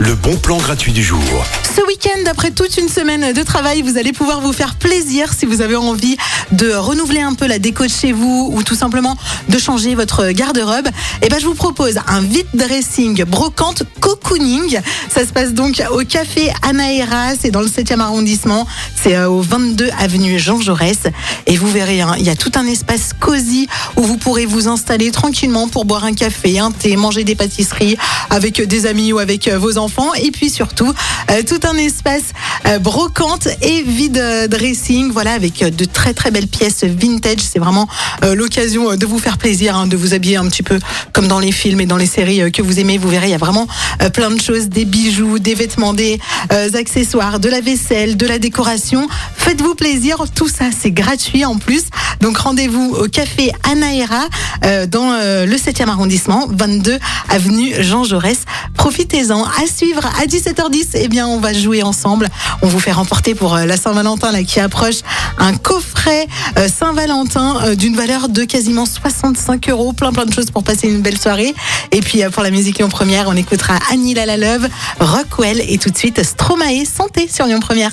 Le bon plan gratuit du jour. Ce week-end, après toute une semaine de travail, vous allez pouvoir vous faire plaisir si vous avez envie de renouveler un peu la déco de chez vous ou tout simplement de changer votre garde-robe. Et ben, je vous propose un vide dressing brocante cocooning. Ça se passe donc au café Anaera, c'est dans le 7e arrondissement. C'est euh, au 22 avenue Jean Jaurès. Et vous verrez, hein, il y a tout un espace cosy où vous pourrez vous installer tranquillement pour boire un café, un thé, manger des pâtisseries avec des amis ou avec euh, vos enfants. Et puis surtout, euh, tout un espace euh, brocante et vide dressing. Voilà, avec de très très belles pièces vintage. C'est vraiment l'occasion de vous faire plaisir, hein, de vous habiller un petit peu comme dans les films et dans les séries que vous aimez. Vous verrez, il y a vraiment plein de choses, des bijoux, des vêtements, des accessoires, de la vaisselle, de la décoration. Faites-vous plaisir, tout ça c'est gratuit en plus. Donc rendez-vous au café Anaera euh, dans euh, le 7e arrondissement, 22 avenue Jean Jaurès. Profitez-en. À suivre à 17h10, eh bien on va jouer ensemble. On vous fait remporter pour euh, la Saint-Valentin là qui approche un coffret Saint-Valentin d'une valeur de quasiment 65 euros. Plein plein de choses pour passer une belle soirée. Et puis pour la musique Lyon Première, on écoutera Annie Love, Rockwell et tout de suite Stromae Santé sur Lyon Première.